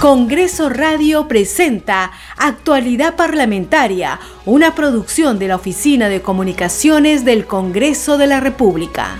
Congreso Radio presenta Actualidad Parlamentaria, una producción de la Oficina de Comunicaciones del Congreso de la República.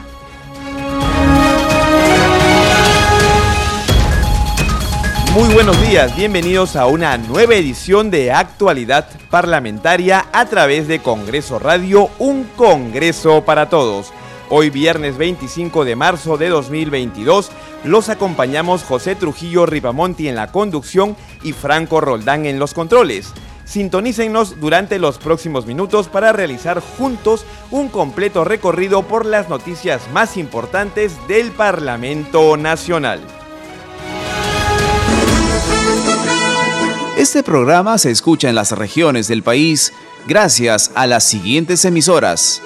Muy buenos días, bienvenidos a una nueva edición de Actualidad Parlamentaria a través de Congreso Radio, un Congreso para todos. Hoy viernes 25 de marzo de 2022 los acompañamos José Trujillo Ripamonti en la conducción y Franco Roldán en los controles. Sintonícennos durante los próximos minutos para realizar juntos un completo recorrido por las noticias más importantes del Parlamento Nacional. Este programa se escucha en las regiones del país gracias a las siguientes emisoras.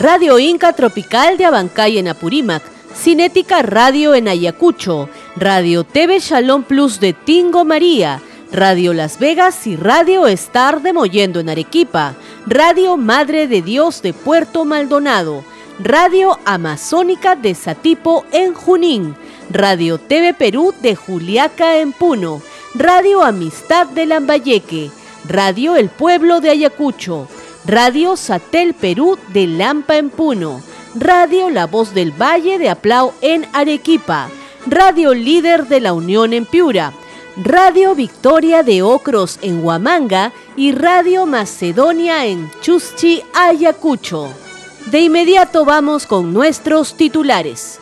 Radio Inca Tropical de Abancay en Apurímac, Cinética Radio en Ayacucho, Radio TV Shalom Plus de Tingo María, Radio Las Vegas y Radio Star de Moyendo en Arequipa, Radio Madre de Dios de Puerto Maldonado, Radio Amazónica de Satipo en Junín, Radio TV Perú de Juliaca en Puno, Radio Amistad de Lambayeque, Radio El Pueblo de Ayacucho, Radio Satel Perú de Lampa en Puno, Radio La Voz del Valle de Aplau en Arequipa, Radio Líder de la Unión en Piura, Radio Victoria de Ocros en Huamanga y Radio Macedonia en Chuschi, Ayacucho. De inmediato vamos con nuestros titulares.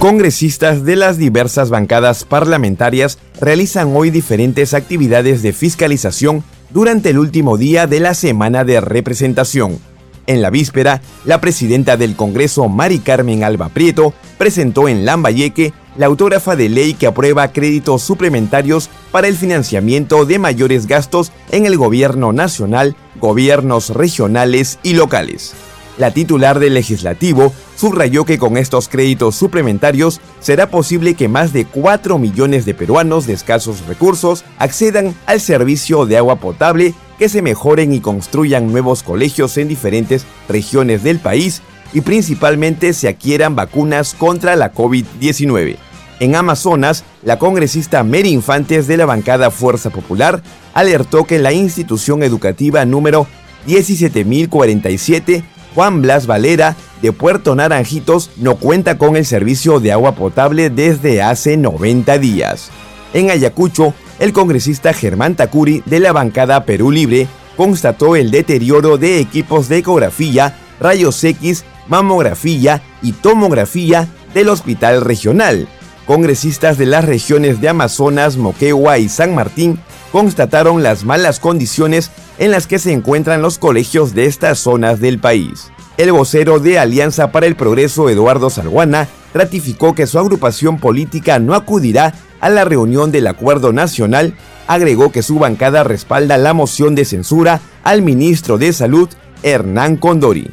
Congresistas de las diversas bancadas parlamentarias realizan hoy diferentes actividades de fiscalización durante el último día de la semana de representación. En la víspera, la presidenta del Congreso, Mari Carmen Alba Prieto, presentó en Lambayeque la autógrafa de ley que aprueba créditos suplementarios para el financiamiento de mayores gastos en el gobierno nacional, gobiernos regionales y locales. La titular del legislativo subrayó que con estos créditos suplementarios será posible que más de 4 millones de peruanos de escasos recursos accedan al servicio de agua potable, que se mejoren y construyan nuevos colegios en diferentes regiones del país y principalmente se adquieran vacunas contra la COVID-19. En Amazonas, la congresista Mary Infantes de la bancada Fuerza Popular alertó que la institución educativa número 17047 Juan Blas Valera de Puerto Naranjitos no cuenta con el servicio de agua potable desde hace 90 días. En Ayacucho, el congresista Germán Tacuri de la bancada Perú Libre constató el deterioro de equipos de ecografía, rayos X, mamografía y tomografía del hospital regional. Congresistas de las regiones de Amazonas, Moquegua y San Martín constataron las malas condiciones en las que se encuentran los colegios de estas zonas del país. El vocero de Alianza para el Progreso, Eduardo Salguana, ratificó que su agrupación política no acudirá a la reunión del Acuerdo Nacional, agregó que su bancada respalda la moción de censura al ministro de Salud, Hernán Condori.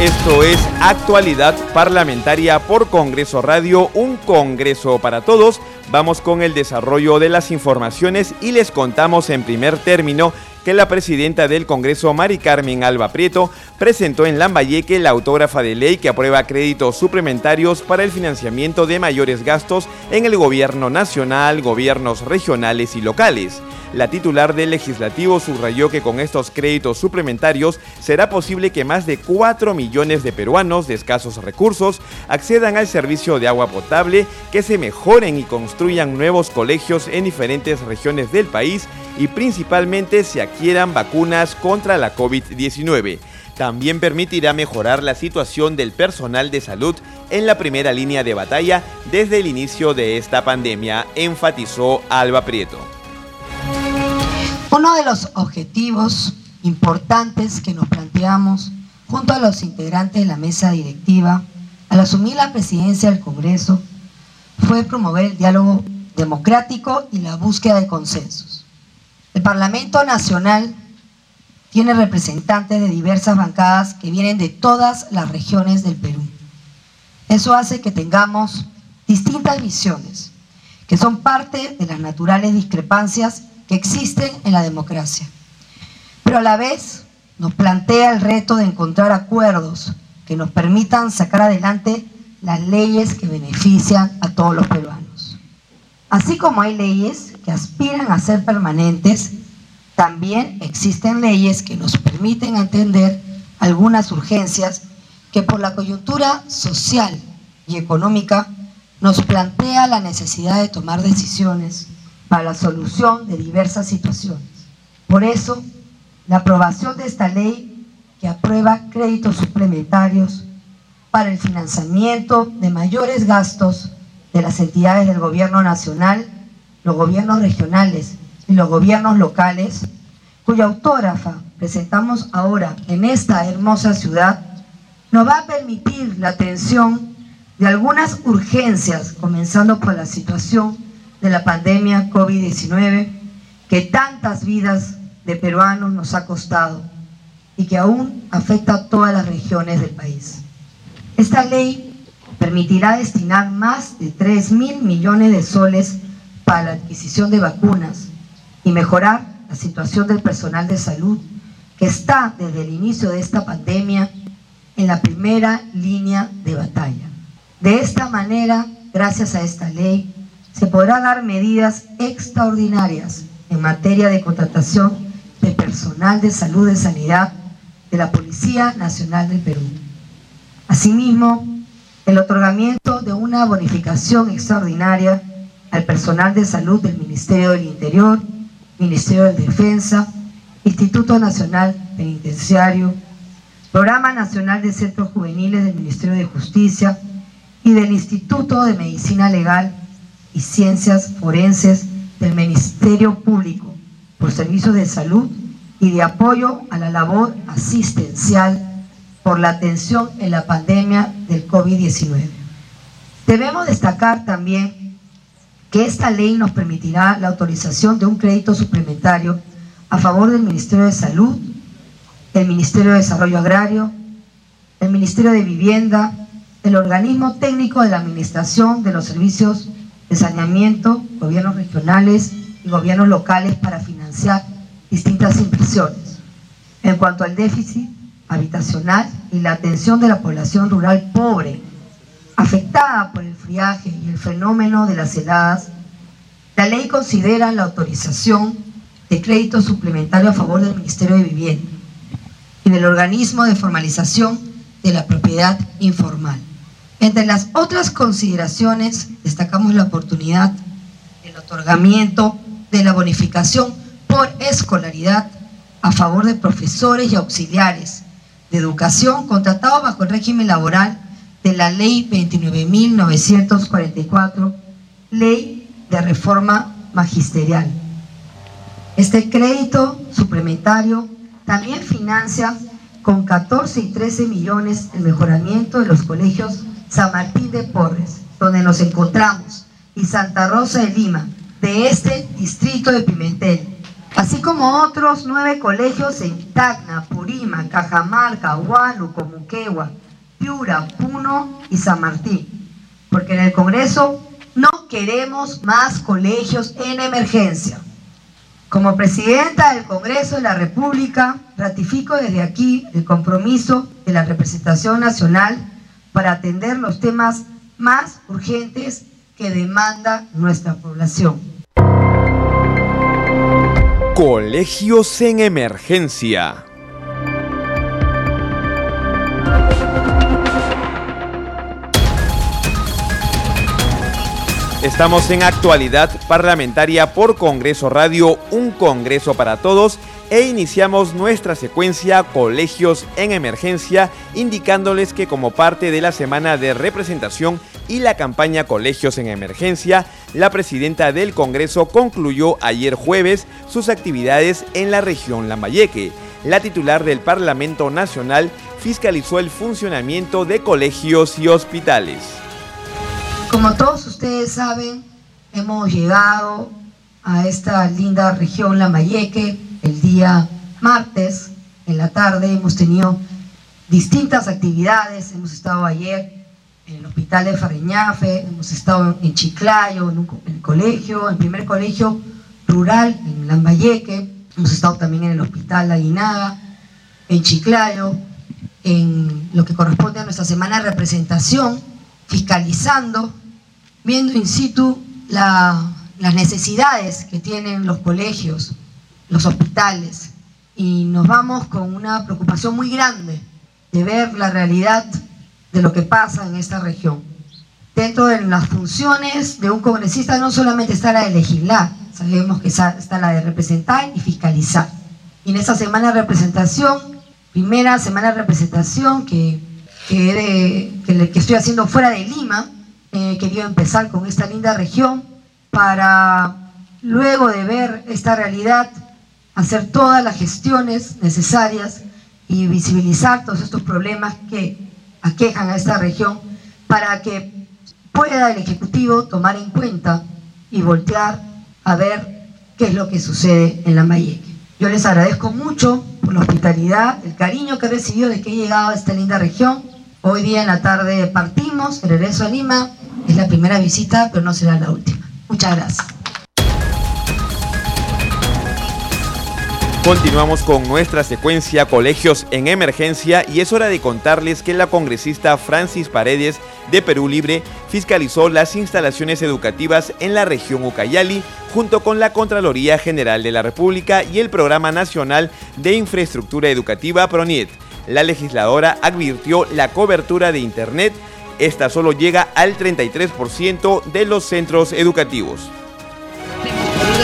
Esto es Actualidad Parlamentaria por Congreso Radio, un Congreso para todos. Vamos con el desarrollo de las informaciones y les contamos en primer término que la presidenta del Congreso, Mari Carmen Alba Prieto, presentó en Lambayeque la autógrafa de ley que aprueba créditos suplementarios para el financiamiento de mayores gastos en el gobierno nacional, gobiernos regionales y locales. La titular del legislativo subrayó que con estos créditos suplementarios será posible que más de 4 millones de peruanos de escasos recursos accedan al servicio de agua potable, que se mejoren y construyan nuevos colegios en diferentes regiones del país y principalmente se adquieran vacunas contra la COVID-19. También permitirá mejorar la situación del personal de salud en la primera línea de batalla desde el inicio de esta pandemia, enfatizó Alba Prieto. Uno de los objetivos importantes que nos planteamos junto a los integrantes de la mesa directiva al asumir la presidencia del Congreso fue promover el diálogo democrático y la búsqueda de consensos. El Parlamento Nacional tiene representantes de diversas bancadas que vienen de todas las regiones del Perú. Eso hace que tengamos distintas visiones, que son parte de las naturales discrepancias que existen en la democracia. pero a la vez nos plantea el reto de encontrar acuerdos que nos permitan sacar adelante las leyes que benefician a todos los peruanos. Así como hay leyes aspiran a ser permanentes, también existen leyes que nos permiten atender algunas urgencias que por la coyuntura social y económica nos plantea la necesidad de tomar decisiones para la solución de diversas situaciones. Por eso, la aprobación de esta ley que aprueba créditos suplementarios para el financiamiento de mayores gastos de las entidades del gobierno nacional, los gobiernos regionales y los gobiernos locales, cuya autógrafa presentamos ahora en esta hermosa ciudad, nos va a permitir la atención de algunas urgencias, comenzando por la situación de la pandemia COVID-19, que tantas vidas de peruanos nos ha costado y que aún afecta a todas las regiones del país. Esta ley permitirá destinar más de 3 mil millones de soles para la adquisición de vacunas y mejorar la situación del personal de salud que está desde el inicio de esta pandemia en la primera línea de batalla. De esta manera, gracias a esta ley, se podrá dar medidas extraordinarias en materia de contratación de personal de salud de sanidad de la Policía Nacional del Perú. Asimismo, el otorgamiento de una bonificación extraordinaria al personal de salud del Ministerio del Interior, Ministerio de Defensa, Instituto Nacional Penitenciario, Programa Nacional de Centros Juveniles del Ministerio de Justicia y del Instituto de Medicina Legal y Ciencias Forenses del Ministerio Público por servicios de salud y de apoyo a la labor asistencial por la atención en la pandemia del COVID-19. Debemos destacar también que esta ley nos permitirá la autorización de un crédito suplementario a favor del Ministerio de Salud, el Ministerio de Desarrollo Agrario, el Ministerio de Vivienda, el organismo técnico de la Administración de los Servicios de Saneamiento, gobiernos regionales y gobiernos locales para financiar distintas inversiones. En cuanto al déficit habitacional y la atención de la población rural pobre, afectada por el friaje y el fenómeno de las heladas, la ley considera la autorización de crédito suplementario a favor del Ministerio de Vivienda y del organismo de formalización de la propiedad informal. Entre las otras consideraciones, destacamos la oportunidad del otorgamiento de la bonificación por escolaridad a favor de profesores y auxiliares de educación contratados bajo el régimen laboral de la Ley 29.944, Ley de Reforma Magisterial. Este crédito suplementario también financia con 14 y 13 millones el mejoramiento de los colegios San Martín de Porres, donde nos encontramos, y Santa Rosa de Lima, de este distrito de Pimentel, así como otros nueve colegios en Tacna, Purima, Cajamarca, Huánuco, Muquegua, Piura, Puno y San Martín. Porque en el Congreso no queremos más colegios en emergencia. Como presidenta del Congreso de la República, ratifico desde aquí el compromiso de la representación nacional para atender los temas más urgentes que demanda nuestra población. Colegios en emergencia. Estamos en actualidad parlamentaria por Congreso Radio, un Congreso para todos, e iniciamos nuestra secuencia Colegios en Emergencia, indicándoles que como parte de la semana de representación y la campaña Colegios en Emergencia, la presidenta del Congreso concluyó ayer jueves sus actividades en la región Lambayeque. La titular del Parlamento Nacional fiscalizó el funcionamiento de colegios y hospitales. Como todos ustedes saben, hemos llegado a esta linda región Lambayeque el día martes en la tarde. Hemos tenido distintas actividades. Hemos estado ayer en el hospital de Farreñafe, hemos estado en Chiclayo, en, el colegio, el primer colegio rural en Lambayeque. Hemos estado también en el Hospital Aguinaga, en Chiclayo, en lo que corresponde a nuestra semana de representación, fiscalizando, viendo in situ las necesidades que tienen los colegios, los hospitales, y nos vamos con una preocupación muy grande de ver la realidad de lo que pasa en esta región. Dentro de las funciones de un congresista no solamente está la de legislar, sabemos que está la de representar y fiscalizar. Y en esta semana de representación, primera semana de representación que, que, estoy haciendo fuera de Lima, eh, quería empezar con esta linda región para luego de ver esta realidad hacer todas las gestiones necesarias y visibilizar todos estos problemas que aquejan a esta región para que pueda el Ejecutivo tomar en cuenta y voltear a ver qué es lo que sucede en la Mayeque. Yo les agradezco mucho por la hospitalidad, el cariño que he recibido de que he llegado a esta linda región. Hoy día en la tarde partimos, regreso a Lima. Es la primera visita, pero no será la última. Muchas gracias. Continuamos con nuestra secuencia Colegios en Emergencia y es hora de contarles que la congresista Francis Paredes de Perú Libre fiscalizó las instalaciones educativas en la región Ucayali junto con la Contraloría General de la República y el Programa Nacional de Infraestructura Educativa PRONIET. La legisladora advirtió la cobertura de Internet. Esta solo llega al 33% de los centros educativos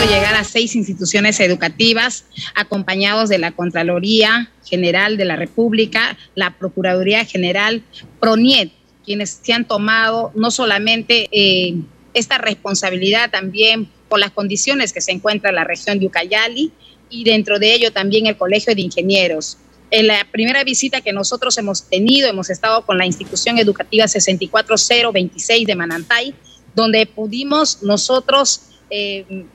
llegar a seis instituciones educativas acompañados de la Contraloría General de la República, la Procuraduría General, PRONIET, quienes se han tomado no solamente eh, esta responsabilidad también por las condiciones que se encuentra la región de Ucayali y dentro de ello también el Colegio de Ingenieros. En la primera visita que nosotros hemos tenido, hemos estado con la institución educativa 64026 de Manantay, donde pudimos nosotros eh,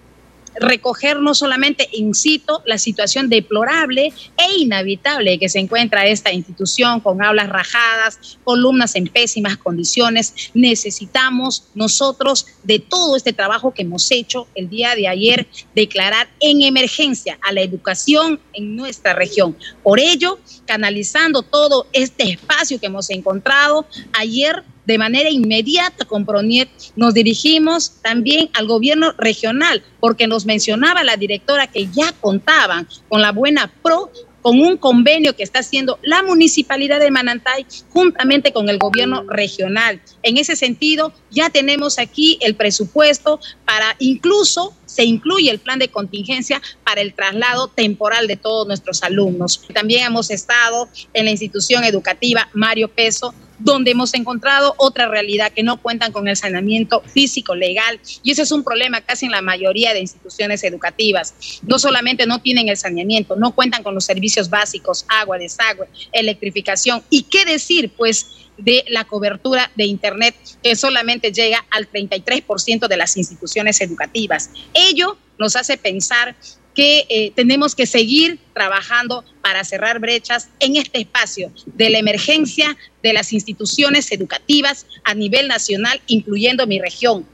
recoger no solamente in situ la situación deplorable e inhabitable que se encuentra esta institución con aulas rajadas, columnas en pésimas condiciones. Necesitamos nosotros de todo este trabajo que hemos hecho el día de ayer declarar en emergencia a la educación en nuestra región. Por ello, canalizando todo este espacio que hemos encontrado, ayer de manera inmediata con Proniet nos dirigimos también al gobierno regional, porque nos mencionaba la directora que ya contaban con la buena pro con un convenio que está haciendo la municipalidad de Manantay juntamente con el gobierno regional. En ese sentido, ya tenemos aquí el presupuesto para incluso se incluye el plan de contingencia para el traslado temporal de todos nuestros alumnos. También hemos estado en la institución educativa Mario Peso donde hemos encontrado otra realidad que no cuentan con el saneamiento físico legal y ese es un problema casi en la mayoría de instituciones educativas. No solamente no tienen el saneamiento, no cuentan con los servicios básicos, agua, desagüe, electrificación y qué decir pues de la cobertura de Internet que solamente llega al 33% de las instituciones educativas. Ello nos hace pensar que eh, tenemos que seguir trabajando para cerrar brechas en este espacio de la emergencia de las instituciones educativas a nivel nacional, incluyendo mi región.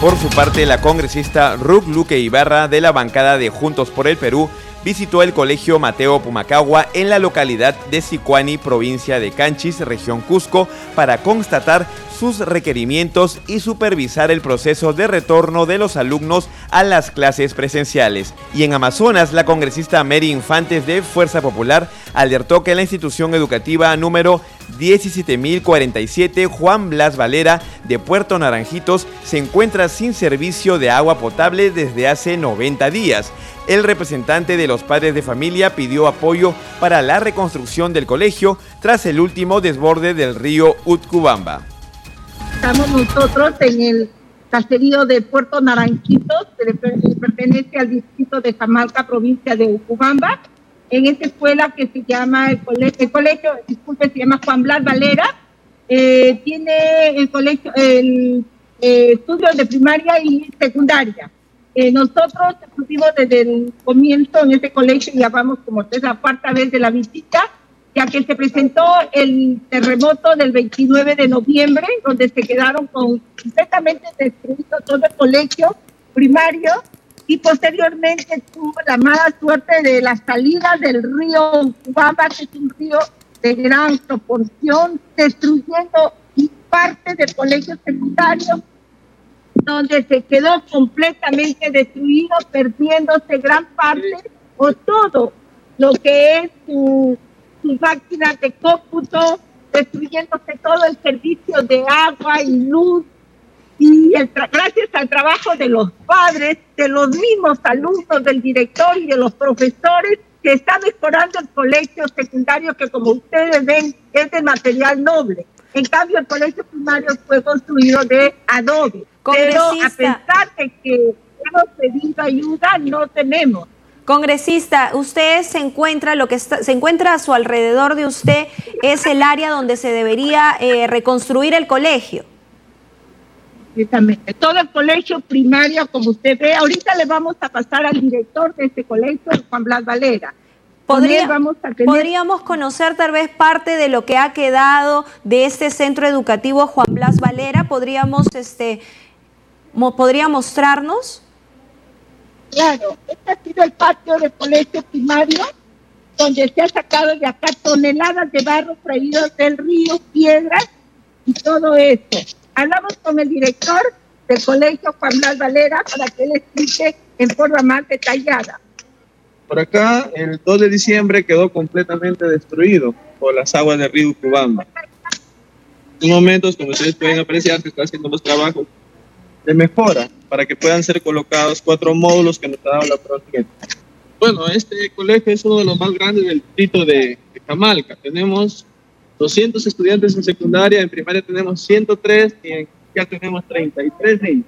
Por su parte, la congresista Ruth Luque Ibarra de la bancada de Juntos por el Perú visitó el Colegio Mateo Pumacagua en la localidad de Sicuani, provincia de Canchis, región Cusco, para constatar sus requerimientos y supervisar el proceso de retorno de los alumnos a las clases presenciales. Y en Amazonas, la congresista Mary Infantes de Fuerza Popular alertó que la institución educativa número 17.047 Juan Blas Valera de Puerto Naranjitos se encuentra sin servicio de agua potable desde hace 90 días. El representante de los padres de familia pidió apoyo para la reconstrucción del colegio tras el último desborde del río Utcubamba. Estamos nosotros en el caserío de Puerto Naranjitos, que pertenece al distrito de Jamalca, provincia de Ucubamba, en esta escuela que se llama el colegio, disculpe, se llama Juan Blas Valera, eh, tiene el colegio, el eh, de primaria y secundaria. Eh, nosotros estuvimos desde el comienzo en este colegio, ya vamos como es la cuarta vez de la visita, ya que se presentó el terremoto del 29 de noviembre, donde se quedaron completamente destruidos todo el colegio primario y posteriormente tuvo la mala suerte de la salida del río Cubamba, que es un río de gran proporción, destruyendo parte del colegio secundario, donde se quedó completamente destruido, perdiéndose gran parte o todo lo que es su, su máquina de cómputo, destruyéndose todo el servicio de agua y luz, y gracias al trabajo de los padres, de los mismos alumnos, del director y de los profesores, que está mejorando el colegio secundario que como ustedes ven es de material noble. En cambio, el colegio primario fue construido de adobe. Pero a pesar de que hemos pedido ayuda, no tenemos. Congresista, usted se encuentra, lo que se encuentra a su alrededor de usted es el área donde se debería eh, reconstruir el colegio. Todo el colegio primario, como usted ve, ahorita le vamos a pasar al director de este colegio, Juan Blas Valera. Podríamos conocer tal vez parte de lo que ha quedado de este centro educativo Juan Blas Valera. ¿Podríamos, este, podría mostrarnos? Claro, este ha sido el patio del colegio primario, donde se ha sacado de acá toneladas de barro traídos del río, piedras y todo esto. Hablamos con el director del colegio Juan Blas Valera para que él explique en forma más detallada. Por acá, el 2 de diciembre quedó completamente destruido por las aguas del río Cubamba. En momentos, como ustedes pueden apreciar, se está haciendo los trabajos de mejora para que puedan ser colocados cuatro módulos que nos ha dado la provincia. Bueno, este colegio es uno de los más grandes del distrito de, de Camalca. Tenemos 200 estudiantes en secundaria, en primaria tenemos 103 y en ya tenemos 33 niños.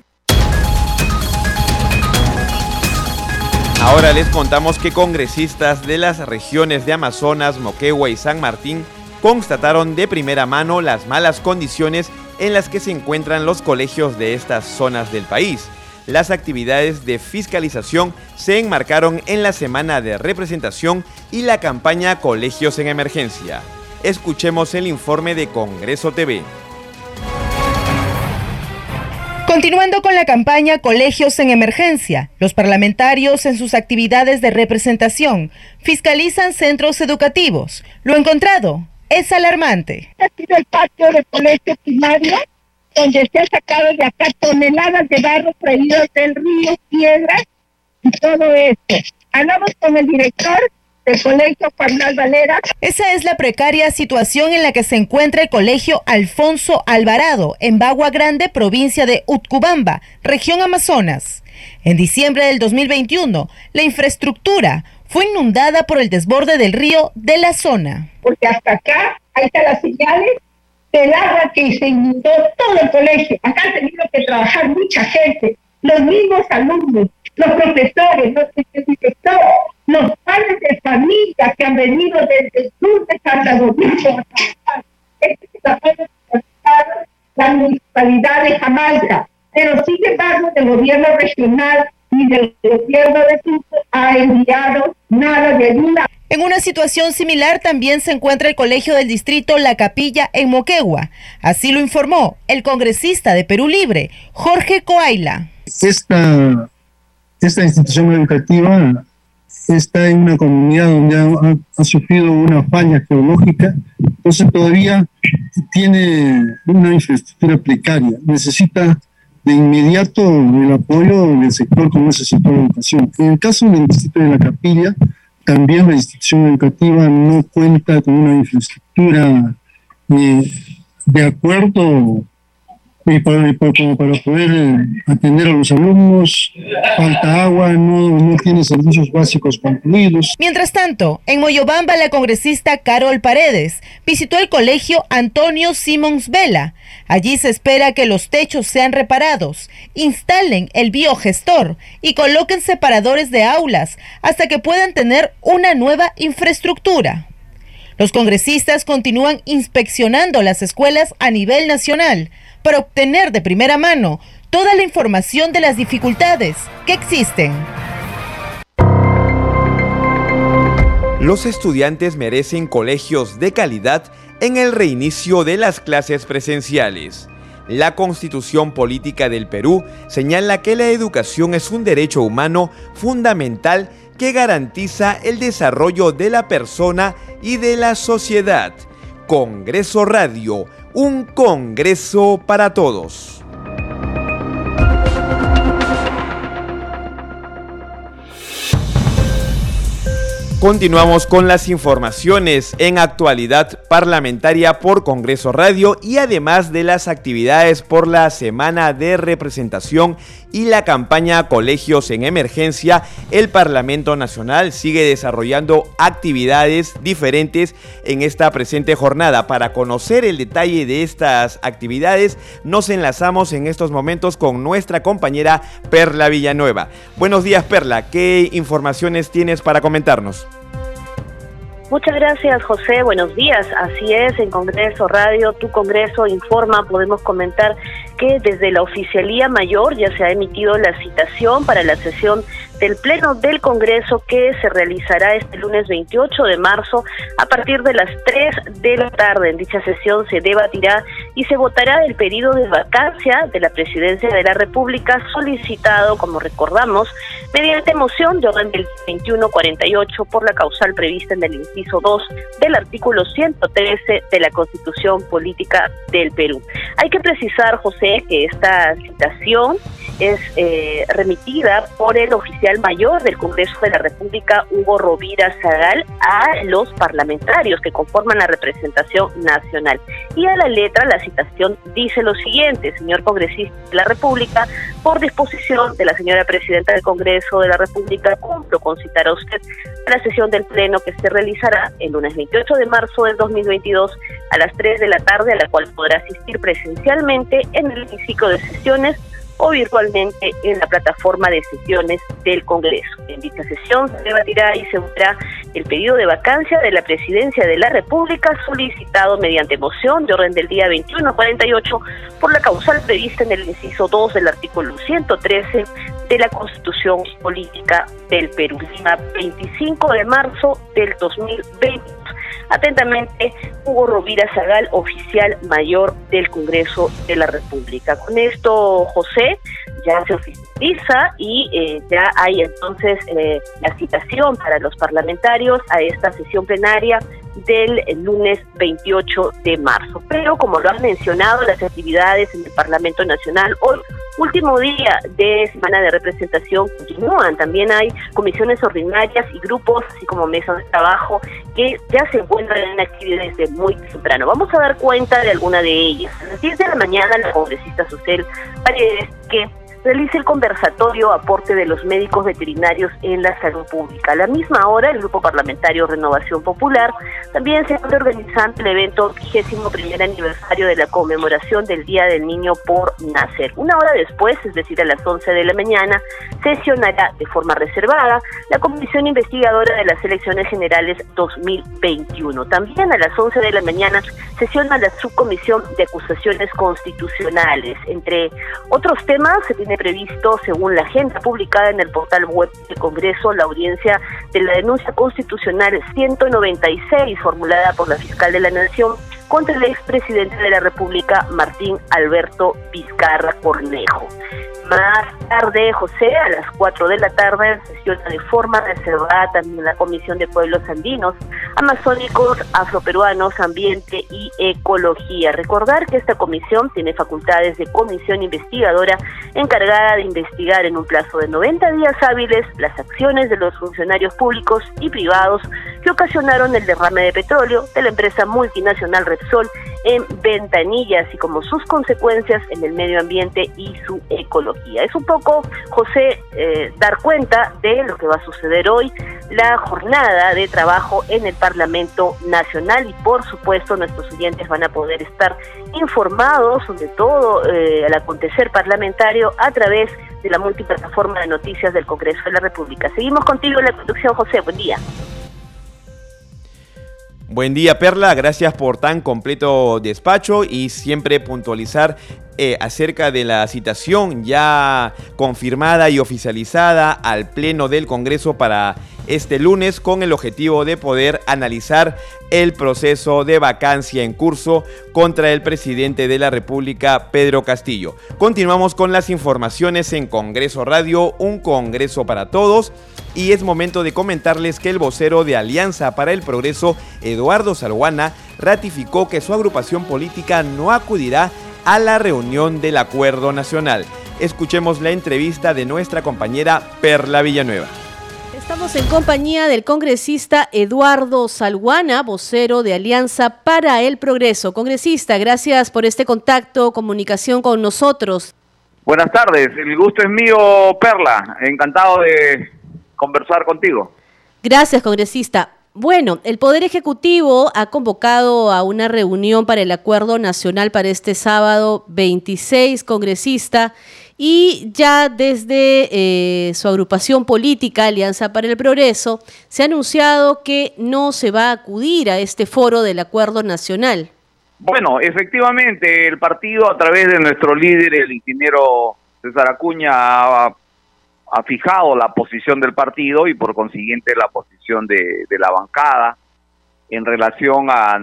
Ahora les contamos que congresistas de las regiones de Amazonas, Moquegua y San Martín constataron de primera mano las malas condiciones en las que se encuentran los colegios de estas zonas del país. Las actividades de fiscalización se enmarcaron en la semana de representación y la campaña Colegios en Emergencia. Escuchemos el informe de Congreso TV. Continuando con la campaña Colegios en Emergencia, los parlamentarios en sus actividades de representación fiscalizan centros educativos. Lo encontrado es alarmante. Ha sido el patio del colegio primario donde se ha sacado de acá toneladas de barro traídos del río, piedras y todo esto. Hablamos con el director Esa es la precaria situación en la que se encuentra el Colegio Alfonso Alvarado, en Bagua Grande, provincia de Utcubamba, región Amazonas. En diciembre del 2021, la infraestructura fue inundada por el desborde del río de la zona. Porque hasta acá, ahí están las señales del agua que se inundó todo el colegio. Acá ha tenido que trabajar mucha gente, los mismos alumnos, los profesores, los directores, los padres de familia que han venido desde el sur de Santa Domingo Este es la municipalidad de Jamaica, pero sin embargo el gobierno regional y del gobierno de Cusco ha enviado nada de ayuda. En una situación similar también se encuentra el colegio del distrito La Capilla en Moquegua. Así lo informó el congresista de Perú Libre, Jorge Coaila. Esta, esta institución educativa está en una comunidad donde ha, sufrido una falla geológica, entonces todavía tiene una infraestructura precaria. Necesita de inmediato el apoyo del sector como es el sector de educación. En el caso del distrito de la Capilla, también la institución educativa no cuenta con una infraestructura eh, de acuerdo y para, como para poder eh, atender a los alumnos, falta agua, no tiene servicios básicos concluidos. Mientras tanto, en Moyobamba la congresista Carol Paredes visitó el colegio Antonio Simons Vela. Allí se espera que los techos sean reparados, instalen el biogestor y coloquen separadores de aulas hasta que puedan tener una nueva infraestructura. Los congresistas continúan inspeccionando las escuelas a nivel nacional para obtener de primera mano toda la información de las dificultades que existen. Los estudiantes merecen colegios de calidad en el reinicio de las clases presenciales. La Constitución Política del Perú señala que la educación es un derecho humano fundamental que garantiza el desarrollo de la persona y de la sociedad. Congreso Radio, un Congreso para todos. Continuamos con las informaciones en actualidad parlamentaria por Congreso Radio y además de las actividades por la semana de representación y la campaña Colegios en Emergencia, el Parlamento Nacional sigue desarrollando actividades diferentes en esta presente jornada. Para conocer el detalle de estas actividades, nos enlazamos en estos momentos con nuestra compañera Perla Villanueva. Buenos días Perla, ¿qué informaciones tienes para comentarnos? Muchas gracias, José. Buenos días. Así es, en Congreso Radio, tu Congreso informa, podemos comentar desde la Oficialía Mayor ya se ha emitido la citación para la sesión del Pleno del Congreso que se realizará este lunes 28 de marzo a partir de las 3 de la tarde. En dicha sesión se debatirá y se votará el pedido de vacancia de la Presidencia de la República solicitado, como recordamos, mediante moción de orden del 2148 por la causal prevista en el inciso 2 del artículo 113 de la Constitución Política del Perú. Hay que precisar, José, que esta citación es eh, remitida por el oficial mayor del Congreso de la República, Hugo Rovira Zagal, a los parlamentarios que conforman la representación nacional. Y a la letra, la citación dice lo siguiente, señor congresista de la República, por disposición de la señora presidenta del Congreso de la República, cumplo con citar a usted la sesión del Pleno que se realizará el lunes 28 de marzo del 2022 a las 3 de la tarde, a la cual podrá asistir presencialmente en el hemiciclo de sesiones o virtualmente en la plataforma de sesiones del Congreso. En dicha sesión se debatirá y se votará el pedido de vacancia de la presidencia de la República solicitado mediante moción de orden del día 2148 por la causal prevista en el inciso 2 del artículo 113 de la Constitución Política del Perú. 25 de marzo del 2020 Atentamente, Hugo Rovira Zagal, oficial mayor del Congreso de la República. Con esto, José, ya se oficializa y eh, ya hay entonces eh, la citación para los parlamentarios a esta sesión plenaria del lunes 28 de marzo. Pero como lo han mencionado, las actividades en el Parlamento Nacional hoy, último día de semana de representación, continúan. También hay comisiones ordinarias y grupos, así como mesas de trabajo, que ya se encuentran en actividad desde muy temprano. Vamos a dar cuenta de alguna de ellas. A las 10 de la mañana, la congresista Susel Paredes, que realice el conversatorio aporte de los médicos veterinarios en la salud pública. A la misma hora, el Grupo Parlamentario Renovación Popular también se está organizando el evento vigésimo primer aniversario de la conmemoración del Día del Niño por Nacer. Una hora después, es decir, a las 11 de la mañana, sesionará de forma reservada la Comisión Investigadora de las Elecciones Generales 2021. También a las 11 de la mañana sesiona la Subcomisión de Acusaciones Constitucionales. Entre otros temas, se tiene previsto, según la agenda publicada en el portal web del Congreso, la audiencia de la denuncia constitucional 196 formulada por la fiscal de la Nación contra el expresidente de la República, Martín Alberto Vizcarra Cornejo. Más tarde, José, a las 4 de la tarde, sesiona de forma reservada también la Comisión de Pueblos Andinos, Amazónicos, Afroperuanos, Ambiente y Ecología. Recordar que esta comisión tiene facultades de comisión investigadora encargada de investigar en un plazo de 90 días hábiles las acciones de los funcionarios públicos y privados que ocasionaron el derrame de petróleo de la empresa multinacional Repsol en Ventanilla, así como sus consecuencias en el medio ambiente y su ecología. Es un poco, José, eh, dar cuenta de lo que va a suceder hoy, la jornada de trabajo en el Parlamento Nacional y por supuesto nuestros oyentes van a poder estar informados sobre todo eh, el acontecer parlamentario a través de la multiplataforma de noticias del Congreso de la República. Seguimos contigo en la conducción, José. Buen día. Buen día Perla, gracias por tan completo despacho y siempre puntualizar eh, acerca de la citación ya confirmada y oficializada al Pleno del Congreso para este lunes con el objetivo de poder analizar el proceso de vacancia en curso contra el presidente de la República, Pedro Castillo. Continuamos con las informaciones en Congreso Radio, un Congreso para todos. Y es momento de comentarles que el vocero de Alianza para el Progreso, Eduardo Salguana, ratificó que su agrupación política no acudirá a la reunión del Acuerdo Nacional. Escuchemos la entrevista de nuestra compañera Perla Villanueva. Estamos en compañía del congresista Eduardo Salguana, vocero de Alianza para el Progreso. Congresista, gracias por este contacto, comunicación con nosotros. Buenas tardes, el gusto es mío, Perla. Encantado de conversar contigo. Gracias, congresista. Bueno, el Poder Ejecutivo ha convocado a una reunión para el Acuerdo Nacional para este sábado 26, congresista, y ya desde eh, su agrupación política, Alianza para el Progreso, se ha anunciado que no se va a acudir a este foro del Acuerdo Nacional. Bueno, efectivamente, el partido a través de nuestro líder, el ingeniero César Acuña, ha ha fijado la posición del partido y por consiguiente la posición de, la bancada en relación a,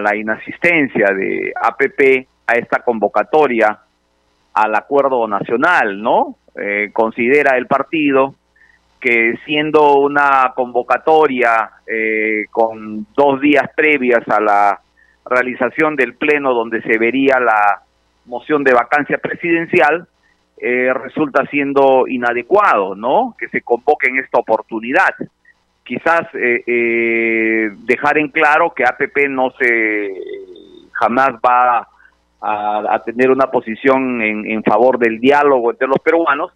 la inasistencia de APP a esta convocatoria al acuerdo nacional, ¿no? Eh, considera el partido que siendo una convocatoria eh, con dos días previas a la realización del pleno donde se vería la moción de vacancia presidencial, eh, resulta siendo inadecuado, ¿no? Que se convoque en esta oportunidad. Quizás eh, eh, dejar en claro que APP no se jamás va a, tener una posición en, en, favor del diálogo entre los peruanos.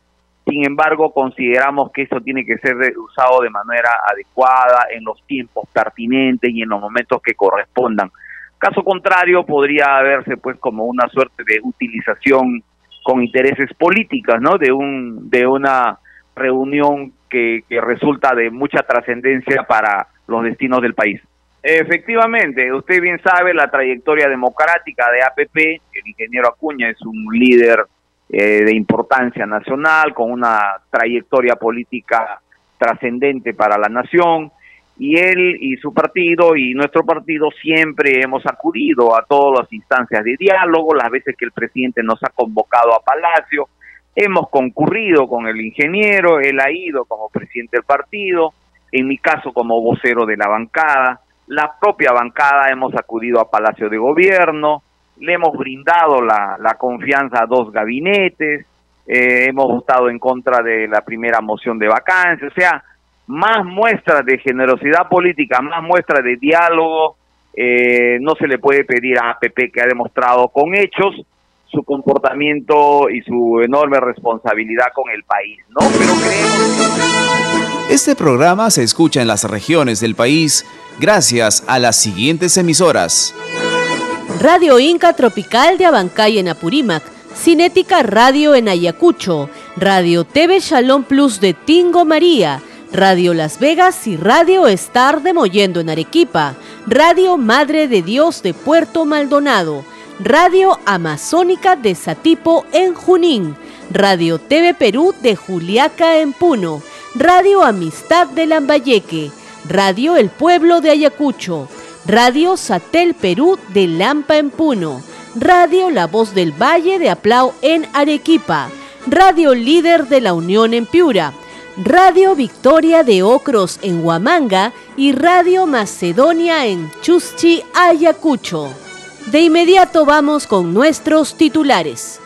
Sin embargo, consideramos que eso tiene que ser usado de manera adecuada en los tiempos pertinentes y en los momentos que correspondan. Caso contrario, podría verse pues como una suerte de utilización con intereses políticos, ¿no? De un de una reunión que, que resulta de mucha trascendencia para los destinos del país. Efectivamente, usted bien sabe la trayectoria democrática de APP, el ingeniero Acuña es un líder eh, de importancia nacional, con una trayectoria política trascendente para la nación, y él y su partido y nuestro partido siempre hemos acudido a todas las instancias de diálogo, las veces que el presidente nos ha convocado a Palacio, hemos concurrido con el ingeniero, él ha ido como presidente del partido, en mi caso como vocero de la bancada, la propia bancada hemos acudido a Palacio de Gobierno, le hemos brindado la, confianza a dos gabinetes, eh, hemos votado en contra de la primera moción de vacancia, o sea, más muestras de generosidad política, más muestras de diálogo, eh, no se le puede pedir a APP que ha demostrado con hechos su comportamiento y su enorme responsabilidad con el país, ¿no? Pero creemos... Este programa se escucha en las regiones del país gracias a las siguientes emisoras. Radio Inca Tropical de Abancay en Apurímac, Cinética Radio en Ayacucho, Radio TV Shalom Plus de Tingo María, Radio Las Vegas y Radio Star de Mollendo en Arequipa, Radio Madre de Dios de Puerto Maldonado, Radio Amazónica de Satipo en Junín, Radio TV Perú de Juliaca en Puno, Radio Amistad de Lambayeque, Radio El Pueblo de Ayacucho, Radio Satel Perú de Lampa en Puno, Radio La Voz del Valle de Aplau en Arequipa, Radio Líder de la Unión en Piura, Radio Victoria de Ocros en Huamanga y Radio Macedonia en Chuschi, Ayacucho. De inmediato vamos con nuestros titulares.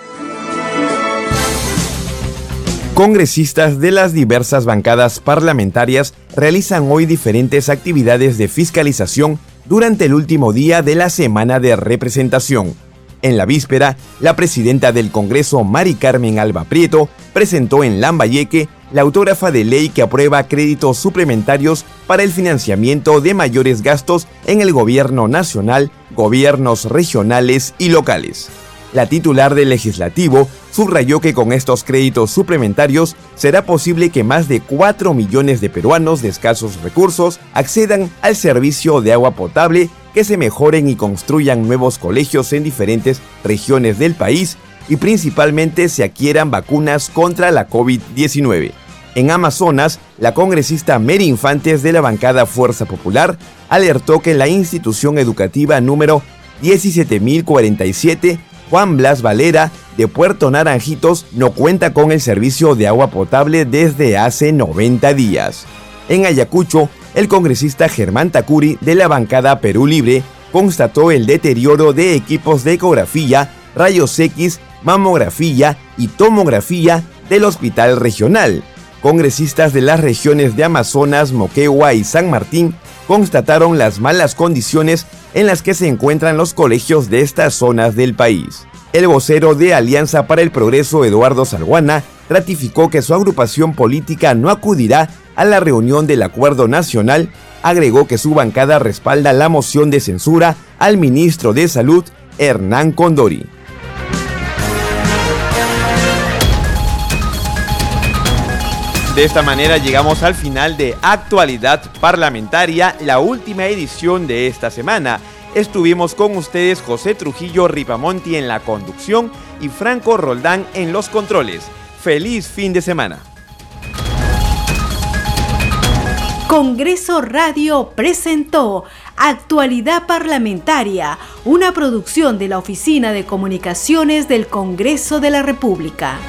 Congresistas de las diversas bancadas parlamentarias realizan hoy diferentes actividades de fiscalización durante el último día de la semana de representación. En la víspera, la presidenta del Congreso, Mari Carmen Alba Prieto, presentó en Lambayeque la autógrafa de ley que aprueba créditos suplementarios para el financiamiento de mayores gastos en el gobierno nacional, gobiernos regionales y locales. La titular del legislativo subrayó que con estos créditos suplementarios será posible que más de 4 millones de peruanos de escasos recursos accedan al servicio de agua potable que se mejoren y construyan nuevos colegios en diferentes regiones del país y principalmente se adquieran vacunas contra la COVID-19. En Amazonas, la congresista Mary Infantes de la bancada Fuerza Popular alertó que la institución educativa número 17047 Juan Blas Valera de Puerto Naranjitos no cuenta con el servicio de agua potable desde hace 90 días. En Ayacucho, el congresista Germán Tacuri de la bancada Perú Libre constató el deterioro de equipos de ecografía, rayos X, mamografía y tomografía del hospital regional. Congresistas de las regiones de Amazonas, Moquegua y San Martín constataron las malas condiciones en las que se encuentran los colegios de estas zonas del país. El vocero de Alianza para el Progreso, Eduardo Salguana, ratificó que su agrupación política no acudirá a la reunión del Acuerdo Nacional, agregó que su bancada respalda la moción de censura al ministro de Salud, Hernán Condori. De esta manera llegamos al final de Actualidad Parlamentaria, la última edición de esta semana. Estuvimos con ustedes José Trujillo Ripamonti en la conducción y Franco Roldán en los controles. Feliz fin de semana. Congreso Radio presentó Actualidad Parlamentaria, una producción de la Oficina de Comunicaciones del Congreso de la República.